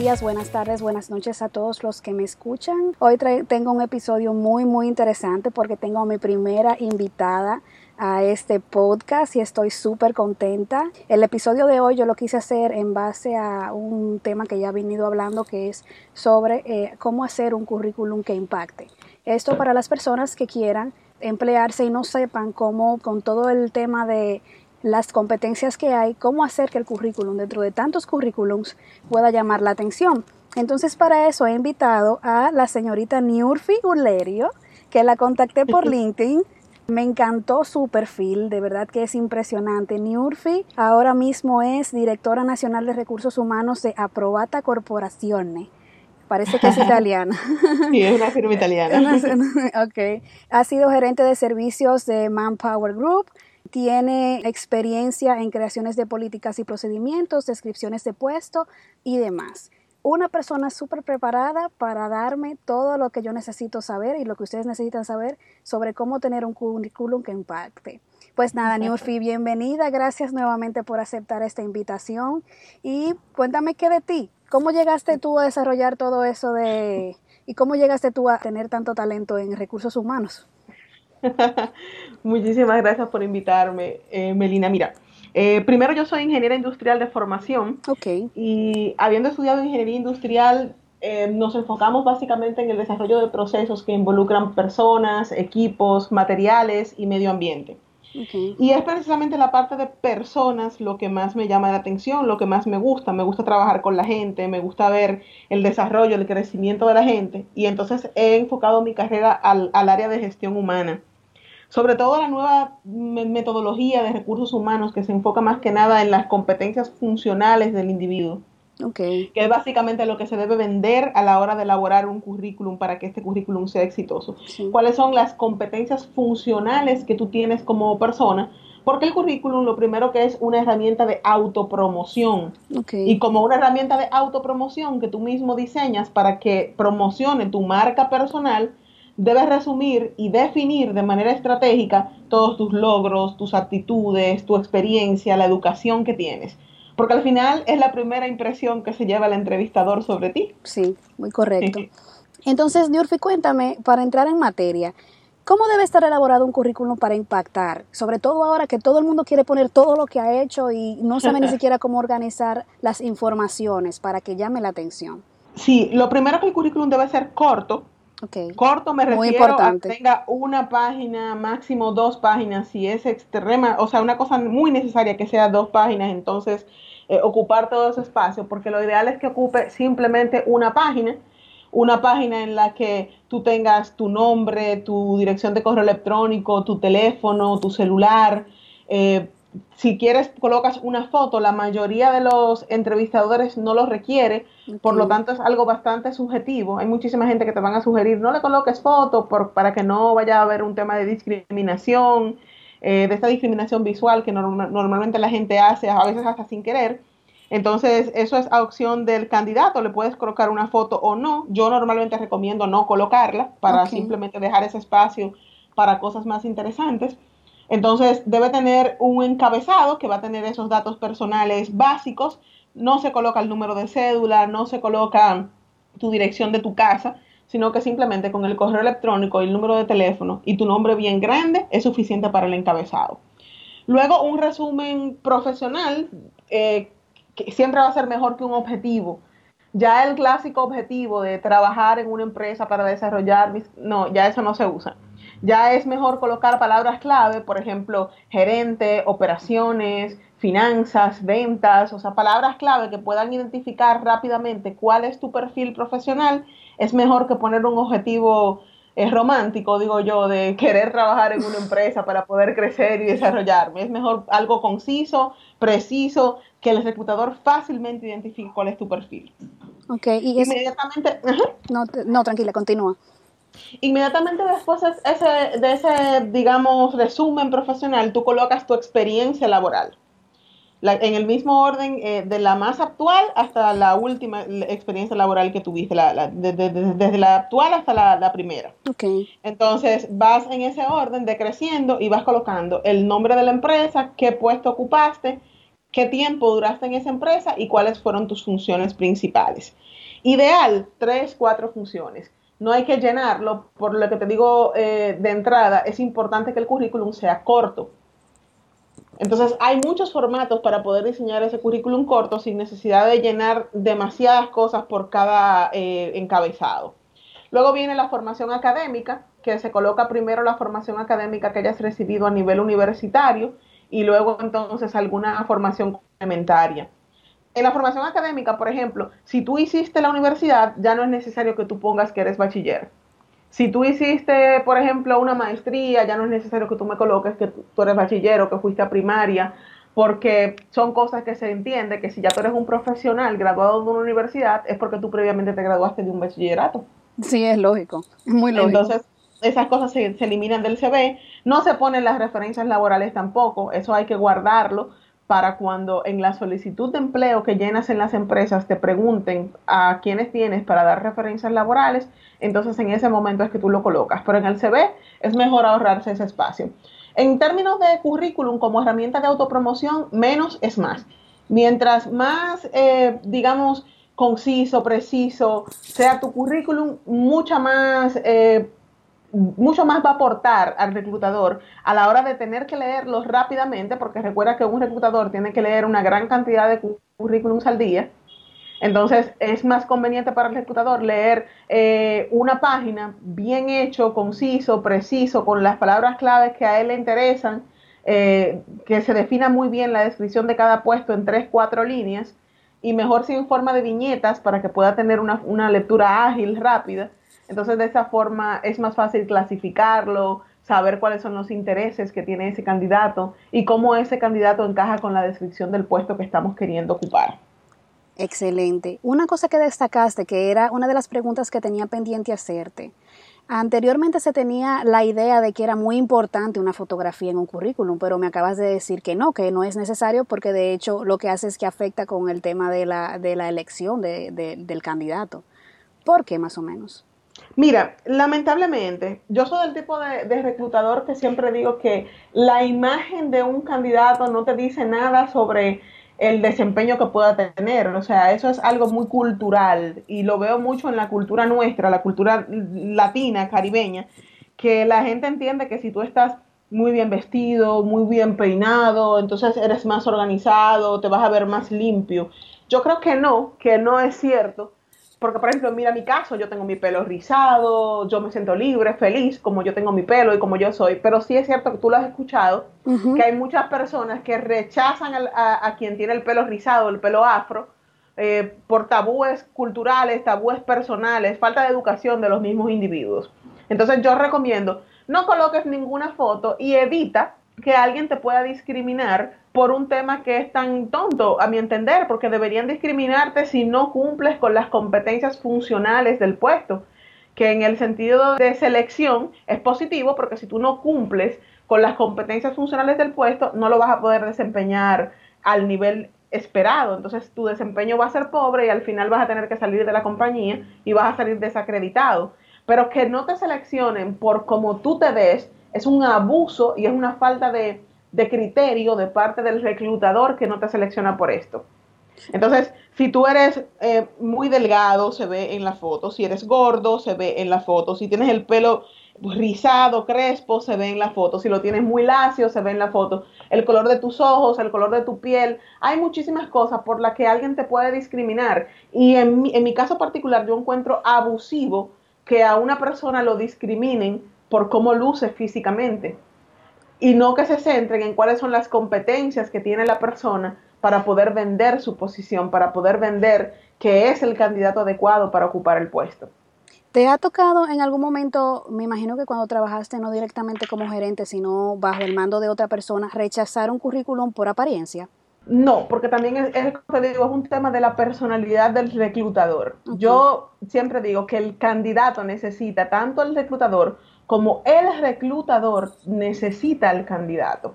días, buenas tardes, buenas noches a todos los que me escuchan. Hoy tengo un episodio muy, muy interesante porque tengo a mi primera invitada a este podcast y estoy súper contenta. El episodio de hoy yo lo quise hacer en base a un tema que ya he venido hablando que es sobre eh, cómo hacer un currículum que impacte. Esto para las personas que quieran emplearse y no sepan cómo con todo el tema de las competencias que hay, cómo hacer que el currículum dentro de tantos currículums pueda llamar la atención. Entonces para eso he invitado a la señorita Niurfi Ulerio, que la contacté por LinkedIn. Me encantó su perfil, de verdad que es impresionante. Niurfi ahora mismo es directora nacional de recursos humanos de Aprobata Corporazione. Parece que es italiana. Sí, es una firma italiana. ok. Ha sido gerente de servicios de Manpower Group, tiene experiencia en creaciones de políticas y procedimientos, descripciones de puesto y demás. Una persona súper preparada para darme todo lo que yo necesito saber y lo que ustedes necesitan saber sobre cómo tener un currículum que impacte. Pues nada, Nurfi, bienvenida. Gracias nuevamente por aceptar esta invitación. Y cuéntame qué de ti. ¿Cómo llegaste tú a desarrollar todo eso de... y cómo llegaste tú a tener tanto talento en recursos humanos? Muchísimas gracias por invitarme, eh, Melina. Mira, eh, primero yo soy ingeniera industrial de formación. Ok. Y habiendo estudiado ingeniería industrial, eh, nos enfocamos básicamente en el desarrollo de procesos que involucran personas, equipos, materiales y medio ambiente. Y es precisamente la parte de personas lo que más me llama la atención, lo que más me gusta. Me gusta trabajar con la gente, me gusta ver el desarrollo, el crecimiento de la gente. Y entonces he enfocado mi carrera al, al área de gestión humana sobre todo la nueva metodología de recursos humanos que se enfoca más que nada en las competencias funcionales del individuo. Okay. Que es básicamente lo que se debe vender a la hora de elaborar un currículum para que este currículum sea exitoso. ¿Cuáles son las competencias funcionales que tú tienes como persona? Porque el currículum lo primero que es una herramienta de autopromoción. Okay. Y como una herramienta de autopromoción que tú mismo diseñas para que promocione tu marca personal, debes resumir y definir de manera estratégica todos tus logros, tus actitudes, tu experiencia, la educación que tienes. Porque al final es la primera impresión que se lleva el entrevistador sobre ti. Sí, muy correcto. Entonces, Nurfi, cuéntame, para entrar en materia, ¿cómo debe estar elaborado un currículum para impactar? Sobre todo ahora que todo el mundo quiere poner todo lo que ha hecho y no sabe ni siquiera cómo organizar las informaciones para que llame la atención. Sí, lo primero que el currículum debe ser corto, Corto me refiero a que tenga una página, máximo dos páginas, si es extrema, o sea, una cosa muy necesaria que sea dos páginas, entonces eh, ocupar todo ese espacio, porque lo ideal es que ocupe simplemente una página, una página en la que tú tengas tu nombre, tu dirección de correo electrónico, tu teléfono, tu celular, eh, si quieres colocas una foto, la mayoría de los entrevistadores no lo requiere, por lo tanto es algo bastante subjetivo. Hay muchísima gente que te van a sugerir no le coloques foto por, para que no vaya a haber un tema de discriminación, eh, de esta discriminación visual que normalmente la gente hace, a veces hasta sin querer. Entonces, eso es a opción del candidato, le puedes colocar una foto o no. Yo normalmente recomiendo no colocarla para simplemente dejar ese espacio para cosas más interesantes. Entonces debe tener un encabezado que va a tener esos datos personales básicos. No se coloca el número de cédula, no se coloca tu dirección de tu casa, sino que simplemente con el correo electrónico y el número de teléfono y tu nombre bien grande es suficiente para el encabezado. Luego un resumen profesional eh, que siempre va a ser mejor que un objetivo. Ya el clásico objetivo de trabajar en una empresa para desarrollar, no, ya eso no se usa ya es mejor colocar palabras clave, por ejemplo, gerente, operaciones, finanzas, ventas, o sea, palabras clave que puedan identificar rápidamente cuál es tu perfil profesional. Es mejor que poner un objetivo eh, romántico, digo yo, de querer trabajar en una empresa para poder crecer y desarrollarme. Es mejor algo conciso, preciso, que el reclutador fácilmente identifique cuál es tu perfil. Ok, y inmediatamente... No, no, tranquila, continúa. Inmediatamente después de ese, digamos, resumen profesional, tú colocas tu experiencia laboral. en el mismo orden eh, de la más actual hasta la última experiencia laboral que tuviste, desde la actual hasta la, primera. Okay. Entonces vas en ese orden decreciendo y vas colocando el nombre de la empresa, qué puesto ocupaste, qué tiempo duraste en esa empresa y cuáles fueron tus funciones principales. Ideal, tres, cuatro funciones. No hay que llenarlo, por lo que te digo eh, de entrada, es importante que el currículum sea corto. Entonces, hay muchos formatos para poder diseñar ese currículum corto sin necesidad de llenar demasiadas cosas por cada eh, encabezado. Luego viene la formación académica, que se coloca primero la formación académica que hayas recibido a nivel universitario y luego entonces alguna formación complementaria. En la formación académica, por ejemplo, si tú hiciste la universidad, ya no es necesario que tú pongas que eres bachiller. Si tú hiciste, por ejemplo, una maestría, ya no es necesario que tú me coloques que tú eres bachiller o que fuiste a primaria, porque son cosas que se entiende que si ya tú eres un profesional graduado de una universidad, es porque tú previamente te graduaste de un bachillerato. Sí, es lógico, muy lógico. Entonces, esas cosas se, eliminan del CV, no se ponen las referencias laborales tampoco, eso hay que guardarlo para cuando en la solicitud de empleo que llenas en las empresas te pregunten a quiénes tienes para dar referencias laborales, entonces en ese momento es que tú lo colocas, pero en el CV es mejor ahorrarse ese espacio. En términos de currículum como herramienta de autopromoción, menos es más. Mientras más, eh, digamos, conciso, preciso sea tu currículum, mucha más, eh, mucho más va a aportar al reclutador a la hora de tener que leerlos rápidamente, porque recuerda que un reclutador tiene que leer una gran cantidad de currículums al día. Entonces es más conveniente para el reclutador leer eh, una página bien hecho, conciso, preciso, con las palabras claves que a él le interesan, eh, que se defina muy bien la descripción de cada puesto en tres, cuatro líneas, y mejor si en forma de viñetas para que pueda tener una, lectura ágil, rápida. Entonces de esa forma es más fácil clasificarlo, saber cuáles son los intereses que tiene ese candidato y cómo ese candidato encaja con la descripción del puesto que estamos queriendo ocupar. Excelente. Una cosa que destacaste, que era una de las preguntas que tenía pendiente hacerte, Anteriormente se tenía la idea de que era muy importante una fotografía en un currículum, pero me acabas de decir que no, que no es necesario porque de hecho lo que hace es que afecta con el tema de la, de la elección del candidato. ¿Por qué más o menos? Mira, lamentablemente, yo soy del tipo de, de, reclutador que siempre digo que la imagen de un candidato no te dice nada sobre el desempeño que pueda tener. O sea, eso es algo muy cultural y lo veo mucho en la cultura nuestra, la cultura latina, caribeña, que la gente entiende que si tú estás muy bien vestido, muy bien peinado, entonces eres más organizado, te vas a ver más limpio. Yo creo que no, que no es cierto porque, por ejemplo, mira mi caso, yo tengo mi pelo rizado, yo me siento libre, feliz, como yo tengo mi pelo y como yo soy. Pero sí es cierto que tú lo has escuchado, que hay muchas personas que rechazan a, quien tiene el pelo rizado, el pelo afro, eh, por tabúes culturales, tabúes personales, falta de educación de los mismos individuos. Entonces yo recomiendo, no coloques ninguna foto y evita que alguien te pueda discriminar por un tema que es tan tonto, a mi entender, porque deberían discriminarte si no cumples con las competencias funcionales del puesto, que en el sentido de selección es positivo, porque si tú no cumples con las competencias funcionales del puesto, no lo vas a poder desempeñar al nivel esperado. Entonces tu desempeño va a ser pobre y al final vas a tener que salir de la compañía y vas a salir desacreditado. Pero que no te seleccionen por cómo tú te ves es un abuso y es una falta de, criterio de parte del reclutador que no te selecciona por esto. Entonces, si tú eres eh, muy delgado, se ve en la foto. Si eres gordo, se ve en la foto. Si tienes el pelo rizado, crespo, se ve en la foto. Si lo tienes muy lacio, se ve en la foto. El color de tus ojos, el color de tu piel. Hay muchísimas cosas por las que alguien te puede discriminar. Y en mi, en mi caso particular, yo encuentro abusivo que a una persona lo discriminen por cómo luce físicamente y no que se centren en cuáles son las competencias que tiene la persona para poder vender su posición, para poder vender que es el candidato adecuado para ocupar el puesto. ¿Te ha tocado en algún momento, me imagino que cuando trabajaste no directamente como gerente, sino bajo el mando de otra persona, rechazar un currículum por apariencia? No, porque también es, es, digo, es un tema de la personalidad del reclutador. Yo siempre digo que el candidato necesita tanto el reclutador como el reclutador necesita al candidato.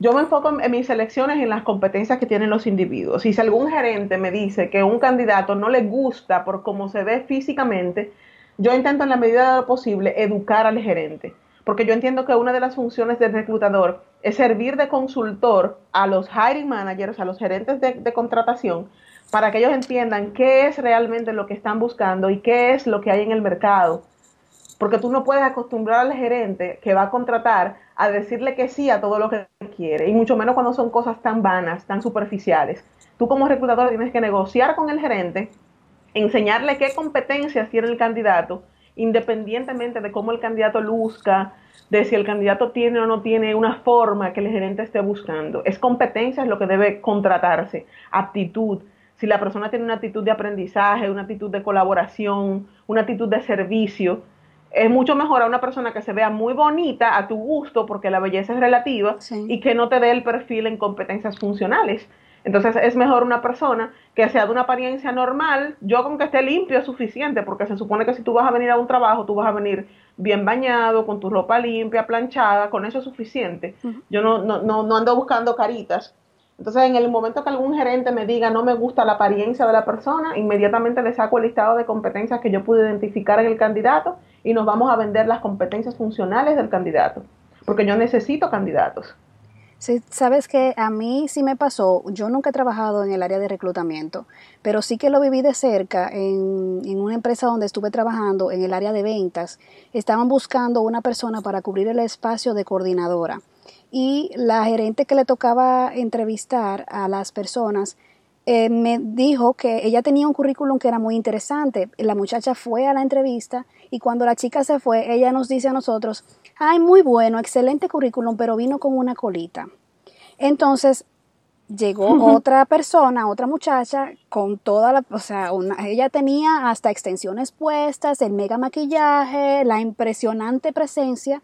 Yo me enfoco en, mis selecciones en las competencias que tienen los individuos. Y si algún gerente me dice que un candidato no le gusta por cómo se ve físicamente, yo intento en la medida de lo posible educar al gerente. porque yo entiendo que una de las funciones del reclutador es servir de consultor a los hiring managers, a los gerentes de, contratación, para que ellos entiendan qué es realmente lo que están buscando y qué es lo que hay en el mercado. Porque tú no puedes acostumbrar al gerente que va a contratar a decirle que sí a todo lo que quiere, y mucho menos cuando son cosas tan vanas, tan superficiales. Tú como reclutador tienes que negociar con el gerente, enseñarle qué competencias tiene el candidato independientemente de cómo el candidato luzca, de si el candidato tiene o no tiene una forma que el gerente esté buscando. Es competencia lo que debe contratarse, aptitud. Si la persona tiene una actitud de aprendizaje, una actitud de colaboración, una actitud de servicio, es mucho mejor a una persona que se vea muy bonita a tu gusto, porque la belleza es relativa, y que no te dé el perfil en competencias funcionales. Entonces es mejor una persona que sea de una apariencia normal, yo con que esté limpio es suficiente, porque se supone que si tú vas a venir a un trabajo, tú vas a venir bien bañado, con tu ropa limpia, planchada, con eso es suficiente. Yo no, no, no, ando buscando caritas. Entonces, en el momento que algún gerente me diga no me gusta la apariencia de la persona, inmediatamente le saco el listado de competencias que yo pude identificar en el candidato y nos vamos a vender las competencias funcionales del candidato, porque yo necesito candidatos. Sabes que a mí sí me pasó, yo nunca he trabajado en el área de reclutamiento, pero sí que lo viví de cerca en, una empresa donde estuve trabajando en el área de ventas. Estaban buscando una persona para cubrir el espacio de coordinadora y la gerente que le tocaba entrevistar a las personas eh, me dijo que ella tenía un currículum que era muy interesante. La muchacha fue a la entrevista y cuando la chica se fue, ella nos dice a nosotros, ay, muy bueno, excelente currículum, pero vino con una colita. Entonces, llegó otra persona, otra muchacha, con toda la, o sea, ella tenía hasta extensiones puestas, el mega maquillaje, la impresionante presencia,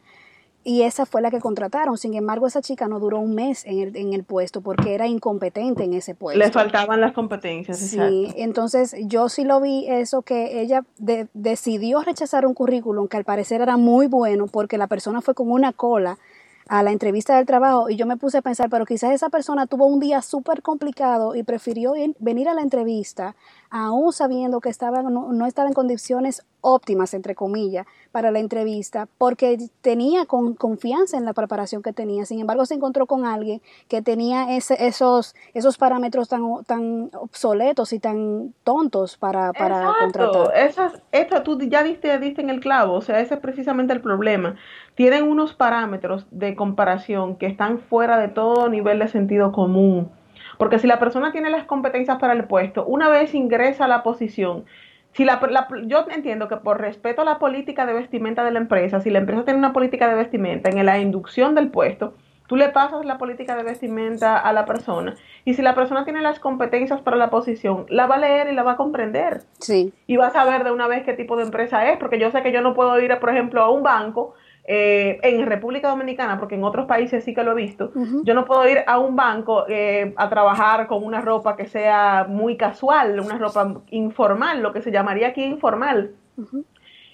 y esa fue la que contrataron. Sin embargo, esa chica no duró un mes en el, en el puesto porque era incompetente en ese puesto. Le faltaban las competencias. Sí, entonces yo sí lo vi eso que ella decidió rechazar un currículum que al parecer era muy bueno porque la persona fue con una cola a la entrevista del trabajo y yo me puse a pensar, pero quizás esa persona tuvo un día súper complicado y prefirió venir a la entrevista aún sabiendo que estaba, no, estaba en condiciones óptimas, entre comillas, para la entrevista, porque tenía con, confianza en la preparación que tenía. Sin embargo, se encontró con alguien que tenía esos, esos parámetros tan, tan obsoletos y tan tontos para, para contratar. Esas, esto tú ya diste, diste en el clavo, o sea, ese es precisamente el problema. Tienen unos parámetros de comparación que están fuera de todo nivel de sentido común porque si la persona tiene las competencias para el puesto, una vez ingresa a la posición, si la, yo entiendo que por respeto a la política de vestimenta de la empresa, si la empresa tiene una política de vestimenta en la inducción del puesto, tú le pasas la política de vestimenta a la persona y si la persona tiene las competencias para la posición, la va a leer y la va a comprender. Sí. Y va a saber de una vez qué tipo de empresa es, porque yo sé que yo no puedo ir, por ejemplo, a un banco eh, en República Dominicana, porque en otros países sí que lo he visto, yo no puedo ir a un banco eh, a trabajar con una ropa que sea muy casual, una ropa informal, lo que se llamaría aquí informal.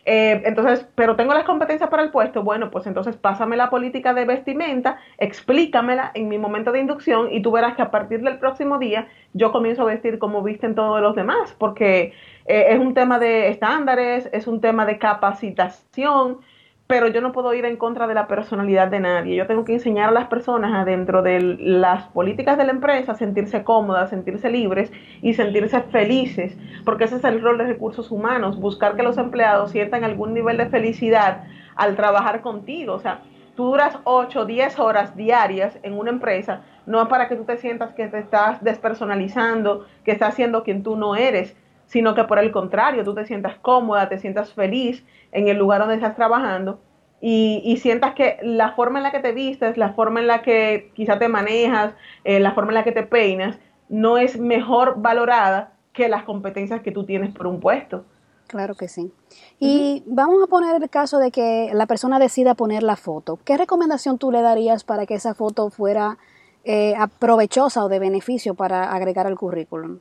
Eh, entonces, pero tengo las competencias para el puesto, bueno, pues entonces pásame la política de vestimenta, explícamela en mi momento de inducción y tú verás que a partir del próximo día yo comienzo a vestir como visten todos los demás, porque es un tema de estándares, es un tema de capacitación, pero yo no puedo ir en contra de la personalidad de nadie. Yo tengo que enseñar a las personas adentro de las políticas de la empresa a sentirse cómodas, sentirse libres y sentirse felices, porque ese es el rol de recursos humanos, buscar que los empleados sientan algún nivel de felicidad al trabajar contigo. O sea, tú duras 8, 10 horas diarias en una empresa, no para que tú te sientas que te estás despersonalizando, que estás siendo quien tú no eres, sino que por el contrario, tú te sientas cómoda, te sientas feliz en el lugar donde estás trabajando y, sientas que la forma en la que te vistes, la forma en la que quizá te manejas, eh, la forma en la que te peinas, no es mejor valorada que las competencias que tú tienes por un puesto. Claro que sí. Y vamos a poner el caso de que la persona decida poner la foto. ¿Qué recomendación tú le darías para que esa foto fuera eh, provechosa o de beneficio para agregar al currículum?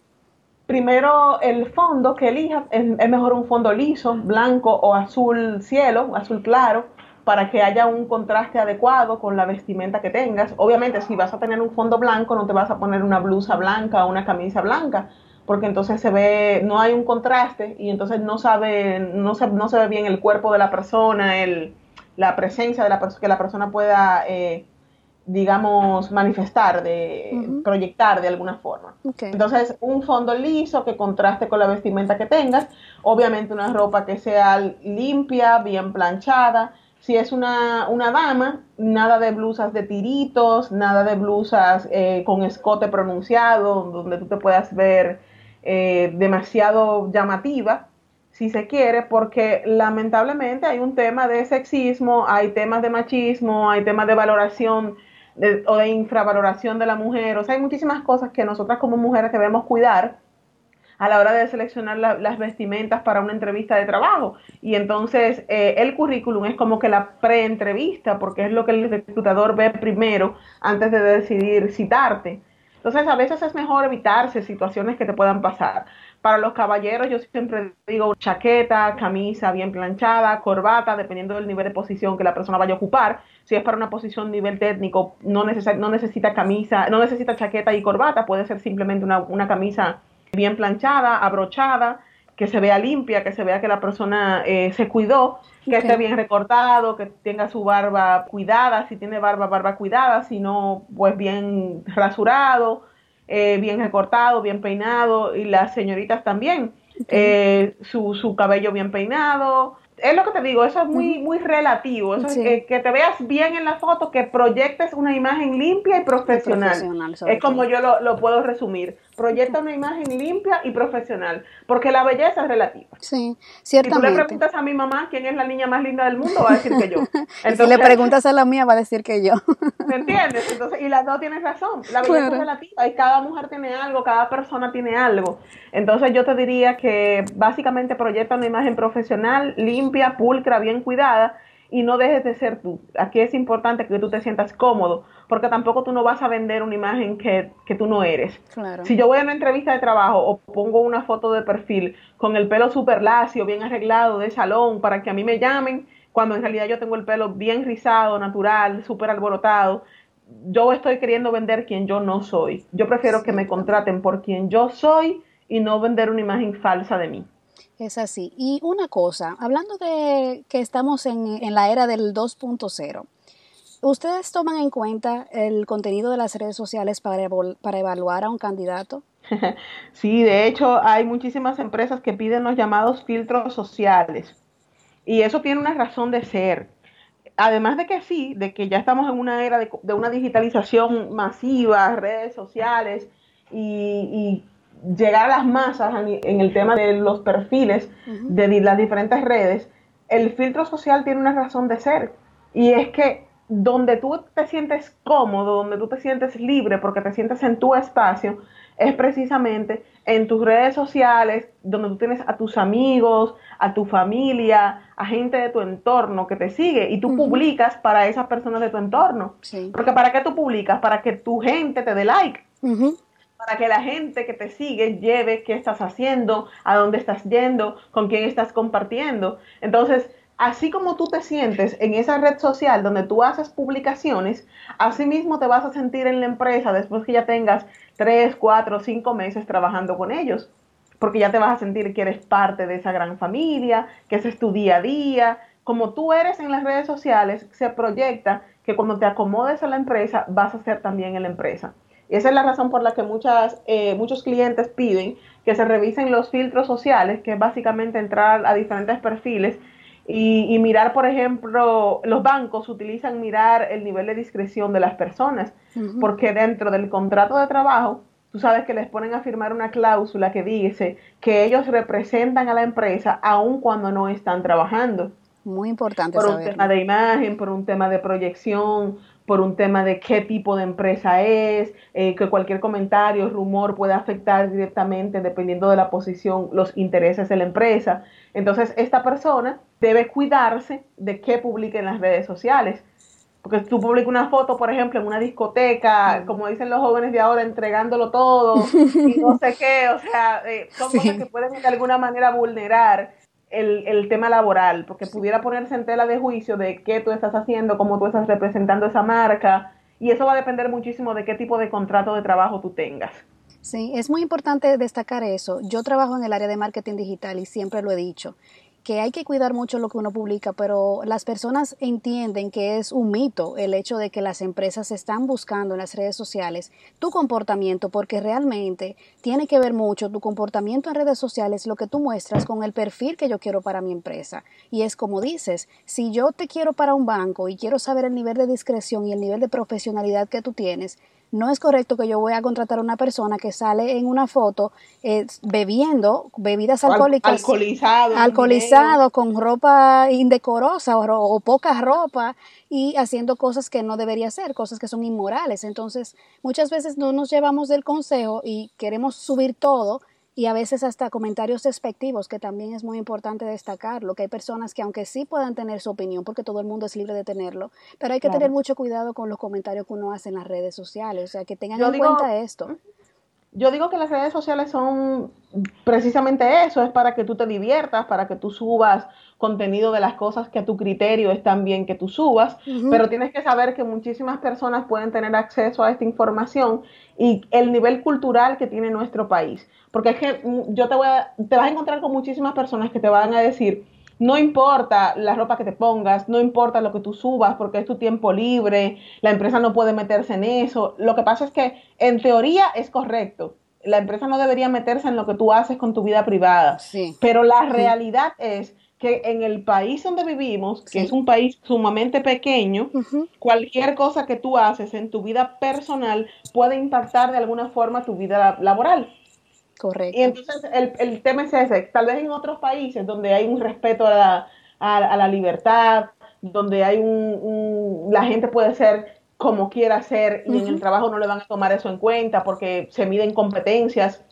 Primero el fondo que elijas, es, mejor un fondo liso, blanco o azul cielo, azul claro, para que haya un contraste adecuado con la vestimenta que tengas. Obviamente, si vas a tener un fondo blanco, no te vas a poner una blusa blanca o una camisa blanca, porque entonces se ve, no hay un contraste y entonces no sabe, no se, no se ve bien el cuerpo de la persona, el, la presencia de la que la persona pueda, eh, digamos, manifestar, de proyectar de alguna forma. Entonces, un fondo liso que contraste con la vestimenta que tengas, obviamente una ropa que sea limpia, bien planchada. Si es una, una dama, nada de blusas de tiritos, nada de blusas eh, con escote pronunciado, donde tú te puedas ver eh, demasiado llamativa si se quiere, porque lamentablemente hay un tema de sexismo, hay temas de machismo, hay temas de valoración o de infravaloración de la mujer, o sea, hay muchísimas cosas que nosotras como mujeres debemos cuidar a la hora de seleccionar las vestimentas para una entrevista de trabajo. Y entonces eh, el currículum es como que la pre-entrevista, porque es lo que el reclutador ve primero antes de decidir citarte. Entonces a veces es mejor evitarse situaciones que te puedan pasar. Para los caballeros yo siempre digo chaqueta, camisa bien planchada, corbata, dependiendo del nivel de posición que la persona vaya a ocupar. Si es para una posición nivel técnico, no, no necesita camisa, no necesita chaqueta y corbata, puede ser simplemente una, camisa bien planchada, abrochada, que se vea limpia, que se vea que la persona eh, se cuidó, que esté bien recortado, que tenga su barba cuidada, si tiene barba, barba cuidada, si no, pues bien rasurado, eh, bien recortado, bien peinado, y las señoritas también, eh, su, su cabello bien peinado, es lo que te digo, eso es muy, muy relativo. Eso que, te veas bien en la foto, que proyectes una imagen limpia y profesional. es como yo lo, puedo resumir. Proyecta una imagen limpia y profesional, porque la belleza es relativa. Sí, ciertamente. Si tú le preguntas a mi mamá quién es la niña más linda del mundo, va a decir que yo. si le preguntas a la mía, va a decir que yo. ¿Me entiendes? Entonces, y las dos tienen razón. La belleza es relativa y cada mujer tiene algo, cada persona tiene algo. Entonces, yo te diría que básicamente proyecta una imagen profesional, limpia, pulcra, bien cuidada y no dejes de ser tú. Aquí es importante que tú te sientas cómodo, porque tampoco tú no vas a vender una imagen que, tú no eres. Si yo voy a una entrevista de trabajo o pongo una foto de perfil con el pelo súper lacio, bien arreglado, de salón, para que a mí me llamen, cuando en realidad yo tengo el pelo bien rizado, natural, súper alborotado, yo estoy queriendo vender quien yo no soy. Yo prefiero que me contraten por quien yo soy y no vender una imagen falsa de mí. Es así. Y una cosa, hablando de que estamos en, en la era del 2.0, ¿ustedes toman en cuenta el contenido de las redes sociales para, evaluar a un candidato? Sí, de hecho hay muchísimas empresas que piden los llamados filtros sociales y eso tiene una razón de ser. Además de que sí, de que ya estamos en una era de, de una digitalización masiva, redes sociales y llegar a las masas en el tema de los perfiles de las diferentes redes, el filtro social tiene una razón de ser. Y es que donde tú te sientes cómodo, donde tú te sientes libre, porque te sientes en tu espacio, es precisamente en tus redes sociales, donde tú tienes a tus amigos, a tu familia, a gente de tu entorno que te sigue y tú publicas para esas personas de tu entorno. Porque ¿para qué tú publicas? Para que tu gente te dé like para que la gente que te sigue lleve qué estás haciendo, a dónde estás yendo, con quién estás compartiendo. Entonces, así como tú te sientes en esa red social donde tú haces publicaciones, así mismo te vas a sentir en la empresa después que ya tengas tres, cuatro, cinco meses trabajando con ellos, porque ya te vas a sentir que eres parte de esa gran familia, que ese es tu día a día. Como tú eres en las redes sociales, se proyecta que cuando te acomodes a la empresa, vas a ser también en la empresa. Y esa es la razón por la que muchas, eh, muchos clientes piden que se revisen los filtros sociales, que es básicamente entrar a diferentes perfiles y, mirar, por ejemplo, los bancos utilizan mirar el nivel de discreción de las personas, porque dentro del contrato de trabajo, tú sabes que les ponen a firmar una cláusula que dice que ellos representan a la empresa aun cuando no están trabajando. Muy importante. Por un tema de imagen, por un tema de proyección, por un tema de qué tipo de empresa es, eh, que cualquier comentario, rumor puede afectar directamente, dependiendo de la posición, los intereses de la empresa. Entonces, esta persona debe cuidarse de qué publique en las redes sociales. Porque tú publicas una foto, por ejemplo, en una discoteca, como dicen los jóvenes de ahora, entregándolo todo y no sé qué, o sea, eh, son cosas que pueden de alguna manera vulnerar el, tema laboral, porque pudiera ponerse en tela de juicio de qué tú estás haciendo, cómo tú estás representando esa marca, y eso va a depender muchísimo de qué tipo de contrato de trabajo tú tengas. Sí, es muy importante destacar eso. Yo trabajo en el área de marketing digital y siempre lo he dicho que hay que cuidar mucho lo que uno publica, pero las personas entienden que es un mito el hecho de que las empresas están buscando en las redes sociales tu comportamiento, porque realmente tiene que ver mucho tu comportamiento en redes sociales, lo que tú muestras con el perfil que yo quiero para mi empresa. Y es como dices, si yo te quiero para un banco y quiero saber el nivel de discreción y el nivel de profesionalidad que tú tienes, no es correcto que yo voy a contratar a una persona que sale en una foto eh, bebiendo bebidas alcohólicas. Alcoholizado. Alcoholizado, con ropa indecorosa o, poca ropa y haciendo cosas que no debería hacer, cosas que son inmorales. Entonces, muchas veces no nos llevamos del consejo y queremos subir todo y a veces hasta comentarios despectivos, que también es muy importante destacarlo, que hay personas que aunque sí puedan tener su opinión, porque todo el mundo es libre de tenerlo, pero hay que tener mucho cuidado con los comentarios que uno hace en las redes sociales, o sea, que tengan en cuenta esto. Yo digo que las redes sociales son precisamente eso, es para que tú te diviertas, para que tú subas contenido de las cosas que a tu criterio están bien que tú subas, pero tienes que saber que muchísimas personas pueden tener acceso a esta información y el nivel cultural que tiene nuestro país. Porque es que mm, yo te voy a, te vas a encontrar con muchísimas personas que te van a decir, no importa la ropa que te pongas, no importa lo que tú subas, porque es tu tiempo libre, la empresa no puede meterse en eso. Lo que pasa es que en teoría es correcto. La empresa no debería meterse en lo que tú haces con tu vida privada. Pero la realidad es que en el país donde vivimos, que es un país sumamente pequeño, cualquier cosa que tú haces en tu vida personal puede impactar de alguna forma tu vida laboral. Correcto. Y entonces el, el, tema es ese. Tal vez en otros países donde hay un respeto a la, a, la libertad, donde hay un, la gente puede ser como quiera ser y en el trabajo no le van a tomar eso en cuenta porque se miden competencias,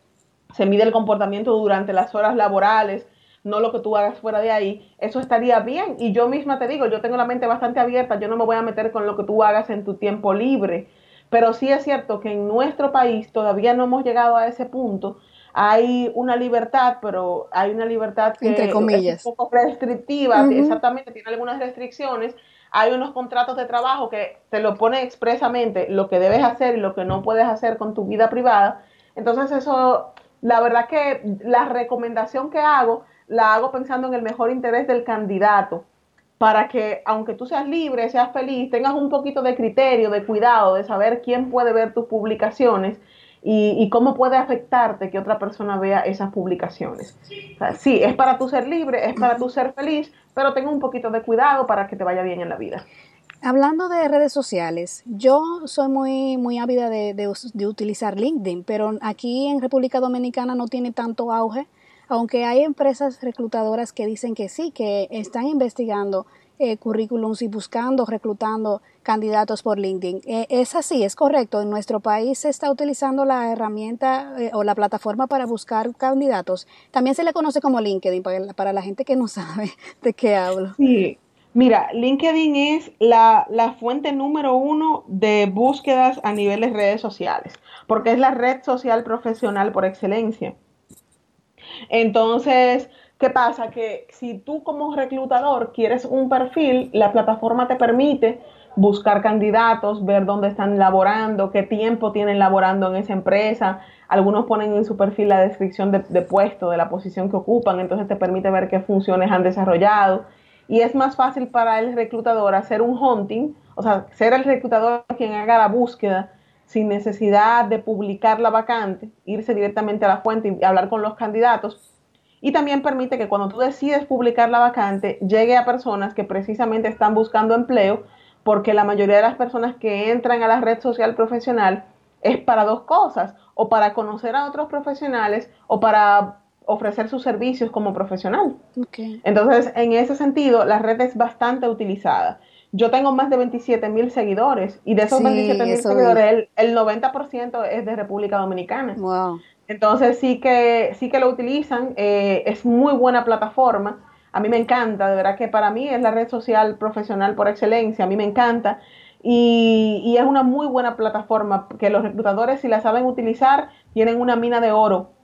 se mide el comportamiento durante las horas laborales, no lo que tú hagas fuera de ahí, eso estaría bien. Y yo misma te digo, yo tengo la mente bastante abierta, yo no me voy a meter con lo que tú hagas en tu tiempo libre. Pero sí es cierto que en nuestro país todavía no hemos llegado a ese punto hay una libertad, pero hay una libertad que Entre comillas. es un poco restrictiva, exactamente, tiene algunas restricciones. Hay unos contratos de trabajo que te lo pone expresamente lo que debes hacer y lo que no puedes hacer con tu vida privada. Entonces eso, la verdad que la recomendación que hago, la hago pensando en el mejor interés del candidato, para que aunque tú seas libre, seas feliz, tengas un poquito de criterio, de cuidado, de saber quién puede ver tus publicaciones y, cómo puede afectarte que otra persona vea esas publicaciones. sí, es para tú ser libre, es para tú ser feliz, pero tenga un poquito de cuidado para que te vaya bien en la vida. Hablando de redes sociales, yo soy muy, muy ávida de, de, utilizar LinkedIn, pero aquí en República Dominicana no tiene tanto auge, aunque hay empresas reclutadoras que dicen que sí, que están investigando eh, currículums y buscando, reclutando candidatos por LinkedIn. Eh, es así, es correcto. En nuestro país se está utilizando la herramienta eh, o la plataforma para buscar candidatos. También se le conoce como LinkedIn, para, la gente que no sabe de qué hablo. Sí, Mira, LinkedIn es la, la, fuente número uno de búsquedas a nivel de redes sociales, porque es la red social profesional por excelencia. Entonces, ¿Qué pasa? Que si tú como reclutador quieres un perfil, la plataforma te permite buscar candidatos, ver dónde están laborando, qué tiempo tienen laborando en esa empresa. Algunos ponen en su perfil la descripción de, puesto, de la posición que ocupan, entonces te permite ver qué funciones han desarrollado. Y es más fácil para el reclutador hacer un hunting, o sea, ser el reclutador quien haga la búsqueda sin necesidad de publicar la vacante, irse directamente a la fuente y hablar con los candidatos y también permite que cuando tú decides publicar la vacante llegue a personas que precisamente están buscando empleo, porque la mayoría de las personas que entran a la red social profesional es para dos cosas, o para conocer a otros profesionales o para ofrecer sus servicios como profesional. Entonces, en ese sentido, la red es bastante utilizada. Yo tengo más de 27 mil seguidores y de esos 27 mil seguidores, el, el 90% es de República Dominicana. Wow. Entonces sí que, sí que lo utilizan, eh, es muy buena plataforma, a mí me encanta, de verdad que para mí es la red social profesional por excelencia, a mí me encanta y, y es una muy buena plataforma que los reclutadores si la saben utilizar tienen una mina de oro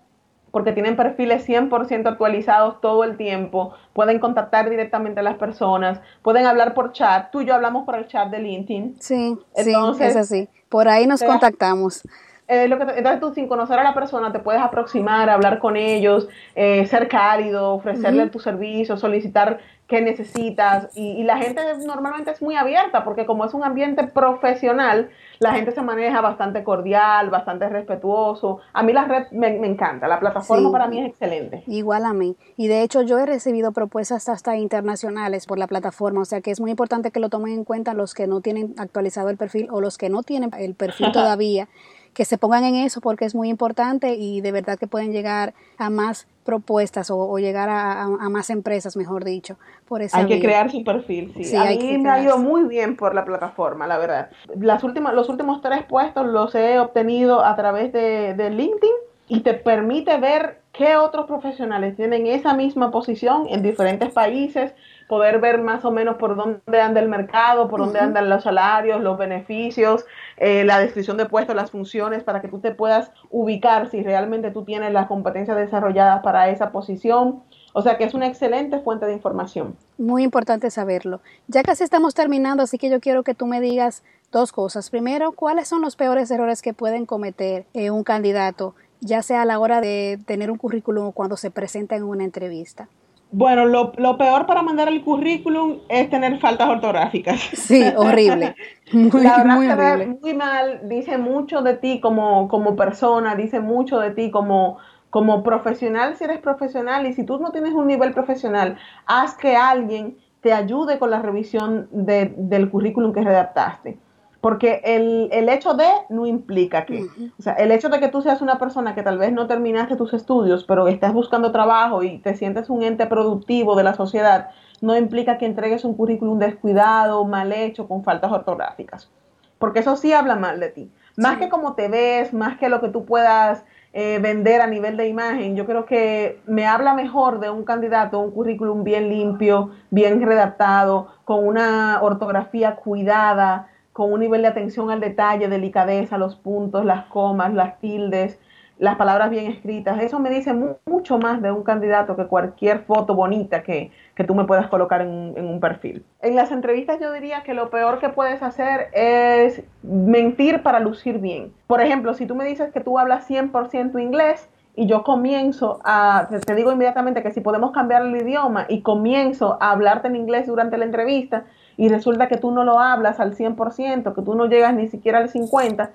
porque tienen perfiles 100% actualizados todo el tiempo, pueden contactar directamente a las personas, pueden hablar por chat, tú y yo hablamos por el chat de LinkedIn. Sí, sí, es así, por ahí nos contactamos. Eh, lo que entonces tú sin conocer a la persona te puedes aproximar, hablar con ellos, eh, ser cálido, ofrecerle tu servicio, solicitar qué necesitas y, la gente normalmente es muy abierta porque como es un ambiente profesional, la gente se maneja bastante cordial, bastante respetuoso. A mí la red me, encanta, la plataforma para mí es excelente. Igual a mí. Y de hecho yo he recibido propuestas hasta internacionales por la plataforma, o sea que es muy importante que lo tomen en cuenta los que no tienen actualizado el perfil o los que no tienen el perfil todavía que se pongan en eso porque es muy importante y de verdad que pueden llegar a más propuestas o, llegar a, más empresas, mejor dicho. Por hay que crear su perfil, sí. a mí me ha ido muy bien por la plataforma, la verdad. Las últimas, los últimos tres puestos los he obtenido a través de, de LinkedIn y te permite ver qué otros profesionales tienen esa misma posición en diferentes países, poder ver más o menos por dónde anda el mercado, por dónde andan los salarios, los beneficios, eh, la descripción de puestos, las funciones, para que tú te puedas ubicar si realmente tú tienes las competencias desarrolladas para esa posición. O sea que es una excelente fuente de información. Muy importante saberlo. Ya casi estamos terminando, así que yo quiero que tú me digas dos cosas. Primero, ¿cuáles son los peores errores que pueden cometer eh, un candidato, ya sea a la hora de tener un currículum o cuando se presenta en una entrevista? Bueno, lo, peor para mandar el currículum es tener faltas ortográficas. Sí, horrible. Muy, La verdad muy, horrible. muy mal, dice mucho de ti como, como persona, dice mucho de ti como, como profesional, si eres profesional, y si tú no tienes un nivel profesional, haz que alguien te ayude con la revisión del currículum que redactaste. Porque el, el, hecho de no implica que, o sea, el hecho de que tú seas una persona que tal vez no terminaste tus estudios, pero estás buscando trabajo y te sientes un ente productivo de la sociedad, no implica que entregues un currículum descuidado, mal hecho, con faltas ortográficas. Porque eso sí habla mal de ti. Más que cómo te ves, más que lo que tú puedas eh, vender a nivel de imagen, yo creo que me habla mejor de un candidato, un currículum bien limpio, bien redactado, con una ortografía cuidada, con un nivel de atención al detalle, delicadeza, los puntos, las comas, las tildes, las palabras bien escritas. Eso me dice mucho más de un candidato que cualquier foto bonita que, que tú me puedas colocar en, en, un perfil. En las entrevistas yo diría que lo peor que puedes hacer es mentir para lucir bien. Por ejemplo, si tú me dices que tú hablas 100% inglés, y yo comienzo a, te digo inmediatamente que si podemos cambiar el idioma y comienzo a hablarte en inglés durante la entrevista, y resulta que tú no lo hablas al 100%, que tú no llegas ni siquiera al 50%,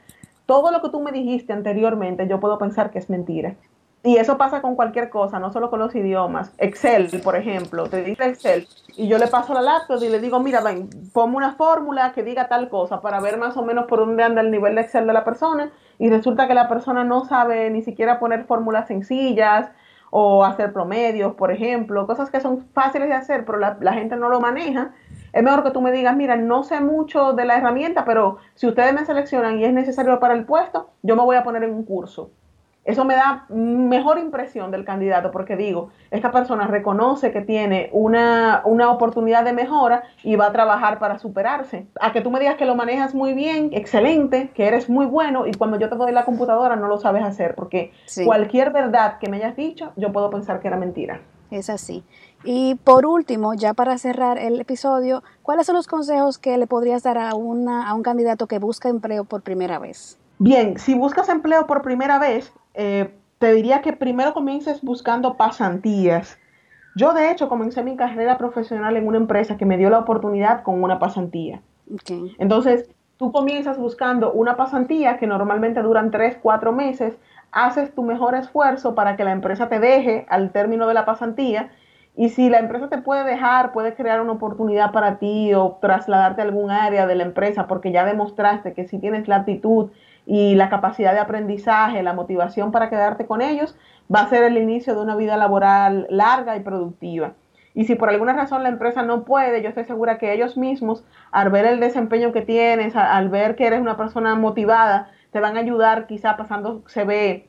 todo lo que tú me dijiste anteriormente yo puedo pensar que es mentira. Y eso pasa con cualquier cosa, no solo con los idiomas. Excel, por ejemplo, te dice Excel y yo le paso la laptop y le digo, mira, ven, ponme una fórmula que diga tal cosa para ver más o menos por dónde anda el nivel de Excel de la persona y resulta que la persona no sabe ni siquiera poner fórmulas sencillas o hacer promedios, por ejemplo, cosas que son fáciles de hacer, pero la, la gente no lo maneja es mejor que tú me digas, mira, no sé mucho de la herramienta, pero si ustedes me seleccionan y es necesario para el puesto, yo me voy a poner en un curso. Eso me da mejor impresión del candidato porque digo, esta persona reconoce que tiene una, una, oportunidad de mejora y va a trabajar para superarse. A que tú me digas que lo manejas muy bien, excelente, que eres muy bueno y cuando yo te doy la computadora no lo sabes hacer porque cualquier verdad que me hayas dicho yo puedo pensar que era mentira. Es así. Y por último, ya para cerrar el episodio, ¿cuáles son los consejos que le podrías dar a, una, a un candidato que busca empleo por primera vez? Bien, si buscas empleo por primera vez, eh, te diría que primero comiences buscando pasantías. Yo de hecho comencé mi carrera profesional en una empresa que me dio la oportunidad con una pasantía. Entonces, tú comienzas buscando una pasantía que normalmente duran 3, 4 meses, haces tu mejor esfuerzo para que la empresa te deje al término de la pasantía y si la empresa te puede dejar, puede crear una oportunidad para ti o trasladarte a algún área de la empresa porque ya demostraste que si tienes la actitud y la capacidad de aprendizaje, la motivación para quedarte con ellos, va a ser el inicio de una vida laboral larga y productiva. Y si por alguna razón la empresa no puede, yo estoy segura que ellos mismos, al ver el desempeño que tienes, al ver que eres una persona motivada, te van a ayudar quizá pasando se ve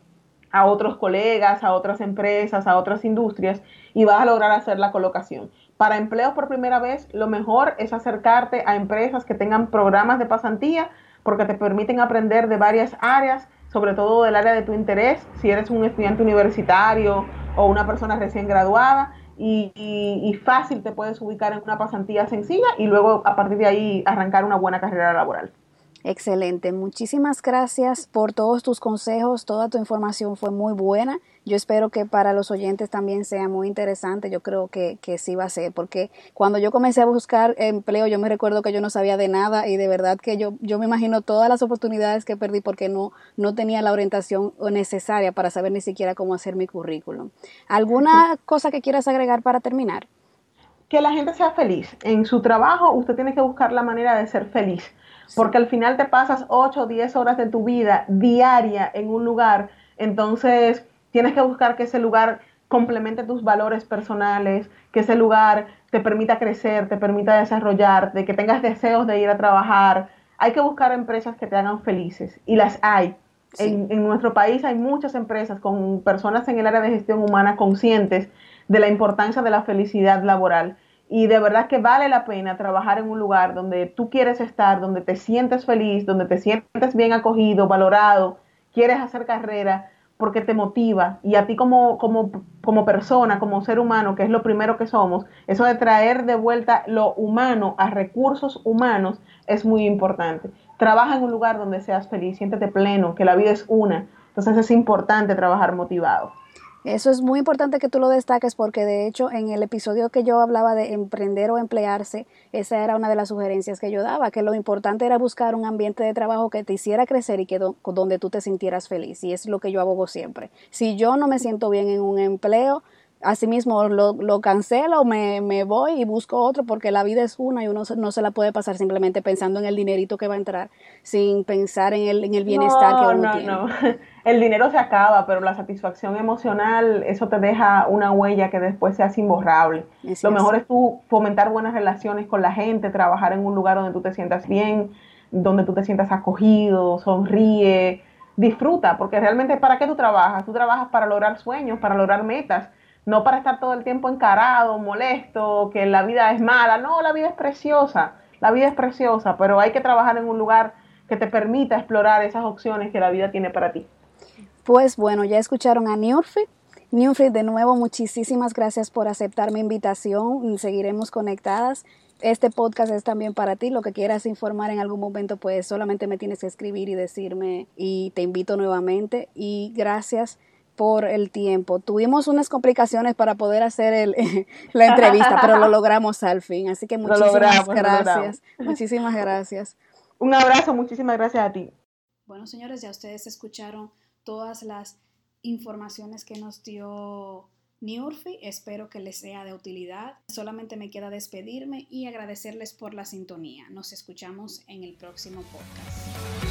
a otros colegas, a otras empresas, a otras industrias y vas a lograr hacer la colocación. Para empleos por primera vez, lo mejor es acercarte a empresas que tengan programas de pasantía porque te permiten aprender de varias áreas, sobre todo del área de tu interés, si eres un estudiante universitario o una persona recién graduada, y, y, fácil te puedes ubicar en una pasantía sencilla y luego a partir de ahí arrancar una buena carrera laboral. Excelente, muchísimas gracias por todos tus consejos, toda tu información fue muy buena. Yo espero que para los oyentes también sea muy interesante, yo creo que, que sí va a ser, porque cuando yo comencé a buscar empleo, yo me recuerdo que yo no sabía de nada y de verdad que yo, yo me imagino todas las oportunidades que perdí porque no, no tenía la orientación necesaria para saber ni siquiera cómo hacer mi currículum. ¿Alguna cosa que quieras agregar para terminar? Que la gente sea feliz. En su trabajo usted tiene que buscar la manera de ser feliz porque al final te pasas 8 o 10 horas de tu vida diaria en un lugar, entonces tienes que buscar que ese lugar complemente tus valores personales, que ese lugar te permita crecer, te permita desarrollarte, que tengas deseos de ir a trabajar. Hay que buscar empresas que te hagan felices y las hay. En, en, nuestro país hay muchas empresas con personas en el área de gestión humana conscientes de la importancia de la felicidad laboral y de verdad que vale la pena trabajar en un lugar donde tú quieres estar, donde te sientes feliz, donde te sientes bien acogido, valorado, quieres hacer carrera porque te motiva y a ti como, como, como persona, como ser humano, que es lo primero que somos, eso de traer de vuelta lo humano a recursos humanos es muy importante. Trabaja en un lugar donde seas feliz, siéntete pleno, que la vida es una. Entonces es importante trabajar motivado. Eso es muy importante que tú lo destaques porque de hecho en el episodio que yo hablaba de emprender o emplearse, esa era una de las sugerencias que yo daba, que lo importante era buscar un ambiente de trabajo que te hiciera crecer y que donde tú te sintieras feliz. Y es lo que yo abogo siempre. Si yo no me siento bien en un empleo, asimismo lo, lo cancelo, me, me voy y busco otro porque la vida es una y uno no se la puede pasar simplemente pensando en el dinerito que va a entrar sin pensar en el, en el bienestar que uno tiene. No. El dinero se acaba, pero la satisfacción emocional, eso te deja una huella que después sea imborrable. Lo mejor es tú fomentar buenas relaciones con la gente, trabajar en un lugar donde tú te sientas bien, donde tú te sientas acogido, sonríe, disfruta, porque realmente ¿para qué tú trabajas? Tú trabajas para lograr sueños, para lograr metas no para estar todo el tiempo encarado, molesto, que la vida es mala. No, la vida es preciosa, la vida es preciosa, pero hay que trabajar en un lugar que te permita explorar esas opciones que la vida tiene para ti. Pues bueno, ya escucharon a Newfit. Newfit, de nuevo, muchísimas gracias por aceptar mi invitación. Seguiremos conectadas. Este podcast es también para ti. Lo que quieras informar en algún momento, pues solamente me tienes que escribir y decirme y te invito nuevamente. Y gracias por el tiempo. Tuvimos unas complicaciones para poder hacer el, la entrevista, pero lo logramos al fin. Así que muchísimas gracias. Muchísimas gracias. Un abrazo, muchísimas gracias a ti. Bueno, señores, ya ustedes escucharon todas las informaciones que nos dio Niurfi. Espero que les sea de utilidad. Solamente me queda despedirme y agradecerles por la sintonía. Nos escuchamos en el próximo podcast.